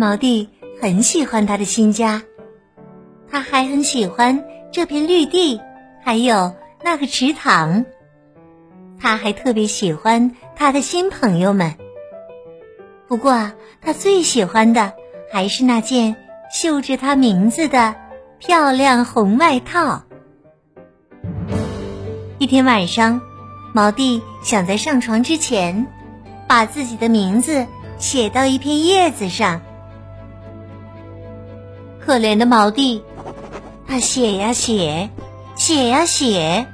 毛弟很喜欢他的新家，他还很喜欢这片绿地，还有那个池塘。他还特别喜欢他的新朋友们。不过，他最喜欢的还是那件绣着他名字的漂亮红外套。一天晚上，毛弟想在上床之前，把自己的名字写到一片叶子上。可怜的毛弟，他写呀写，写呀写，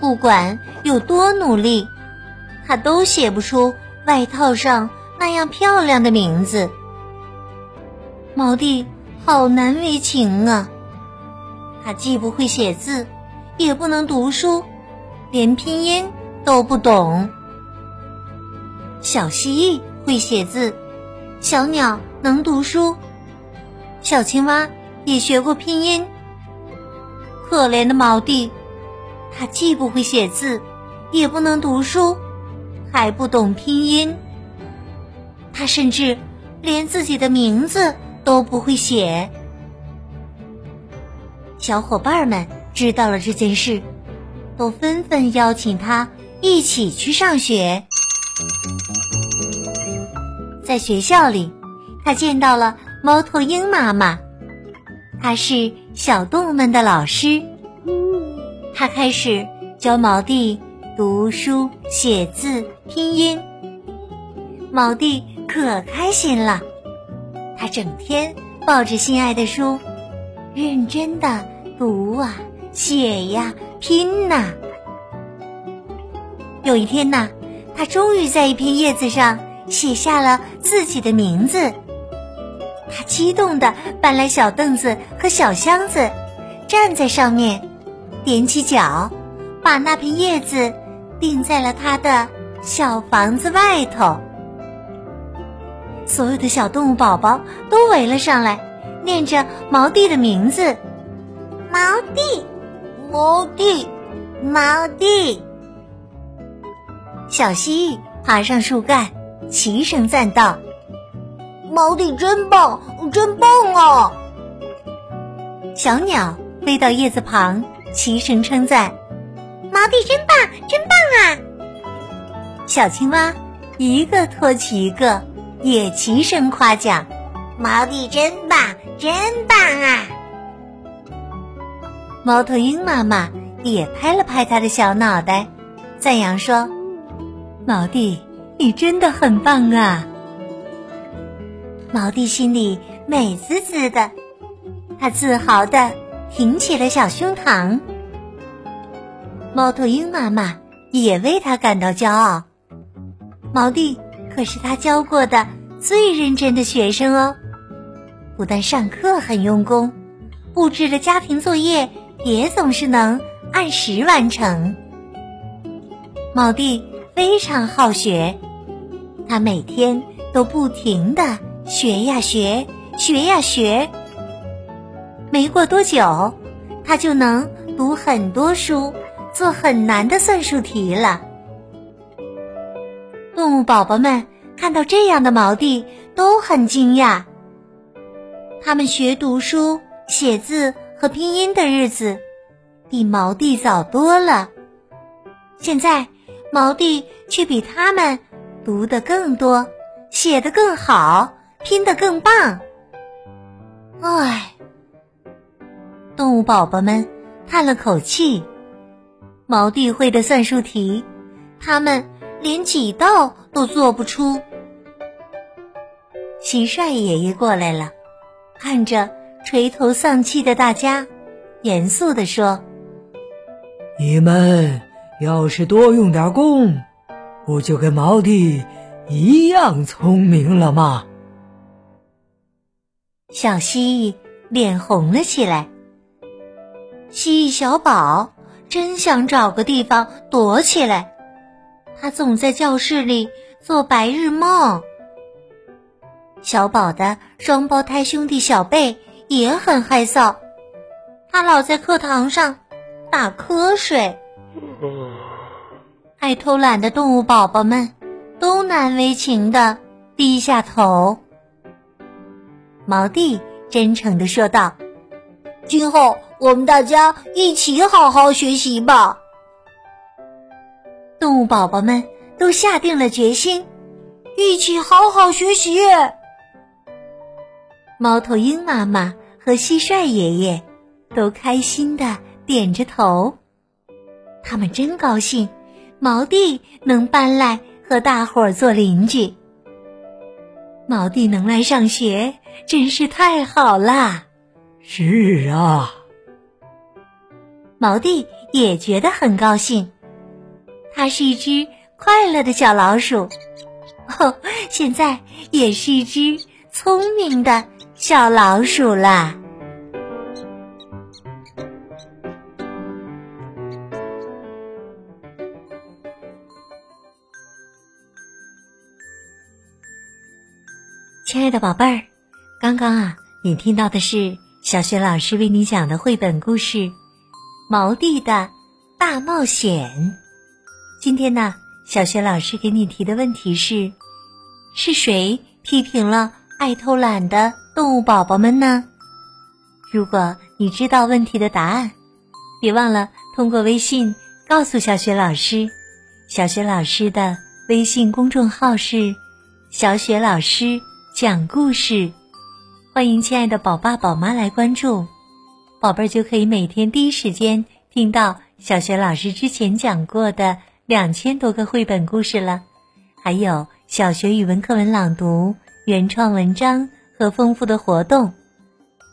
不管有多努力，他都写不出外套上那样漂亮的名字。毛弟好难为情啊！他既不会写字，也不能读书，连拼音都不懂。小蜥蜴会写字，小鸟能读书。小青蛙也学过拼音。可怜的毛弟，他既不会写字，也不能读书，还不懂拼音。他甚至连自己的名字都不会写。小伙伴们知道了这件事，都纷纷邀请他一起去上学。在学校里，他见到了。猫头鹰妈妈，她是小动物们的老师。她开始教毛弟读书、写字、拼音。毛弟可开心了，他整天抱着心爱的书，认真的读啊、写呀、拼呐。有一天呐，他终于在一片叶子上写下了自己的名字。他激动地搬来小凳子和小箱子，站在上面，踮起脚，把那片叶子钉在了他的小房子外头。所有的小动物宝宝都围了上来，念着毛弟的名字：“毛弟，毛弟，毛弟。”小蜥蜴爬上树干，齐声赞道。毛弟真棒，真棒啊！小鸟飞到叶子旁，齐声称赞：“毛弟真棒，真棒啊！”小青蛙一个托起一个，也齐声夸奖：“毛弟真棒，真棒啊！”猫头鹰妈妈也拍了拍它的小脑袋，赞扬说：“毛弟，你真的很棒啊！”毛弟心里美滋滋的，他自豪的挺起了小胸膛。猫头鹰妈妈也为他感到骄傲。毛弟可是他教过的最认真的学生哦，不但上课很用功，布置的家庭作业也总是能按时完成。毛弟非常好学，他每天都不停的。学呀学，学呀学。没过多久，他就能读很多书，做很难的算术题了。动物宝宝们看到这样的毛弟都很惊讶。他们学读书、写字和拼音的日子，比毛弟早多了。现在，毛弟却比他们读的更多，写的更好。拼得更棒，唉！动物宝宝们叹了口气。毛弟会的算术题，他们连几道都做不出。蟋蟀爷爷过来了，看着垂头丧气的大家，严肃地说：“你们要是多用点功，不就跟毛弟一样聪明了吗？”小蜥蜴脸红了起来。蜥蜴小宝真想找个地方躲起来，他总在教室里做白日梦。小宝的双胞胎兄弟小贝也很害臊，他老在课堂上打瞌睡。爱偷懒的动物宝宝们都难为情的低下头。毛弟真诚的说道：“今后我们大家一起好好学习吧。”动物宝宝们都下定了决心，一起好好学习。猫头鹰妈妈和蟋蟀爷爷都开心的点着头，他们真高兴，毛弟能搬来和大伙儿做邻居。毛弟能来上学，真是太好啦！是啊，毛弟也觉得很高兴，它是一只快乐的小老鼠，哦，现在也是一只聪明的。小老鼠啦！亲爱的宝贝儿，刚刚啊，你听到的是小雪老师为你讲的绘本故事《毛弟的大冒险》。今天呢，小雪老师给你提的问题是：是谁批评了爱偷懒的？动物宝宝们呢？如果你知道问题的答案，别忘了通过微信告诉小雪老师。小雪老师的微信公众号是“小雪老师讲故事”，欢迎亲爱的宝爸宝妈来关注，宝贝儿就可以每天第一时间听到小学老师之前讲过的两千多个绘本故事了，还有小学语文课文朗读、原创文章。和丰富的活动，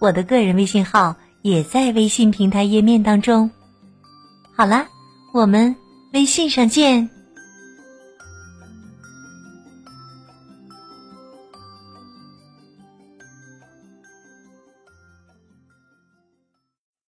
我的个人微信号也在微信平台页面当中。好啦，我们微信上见。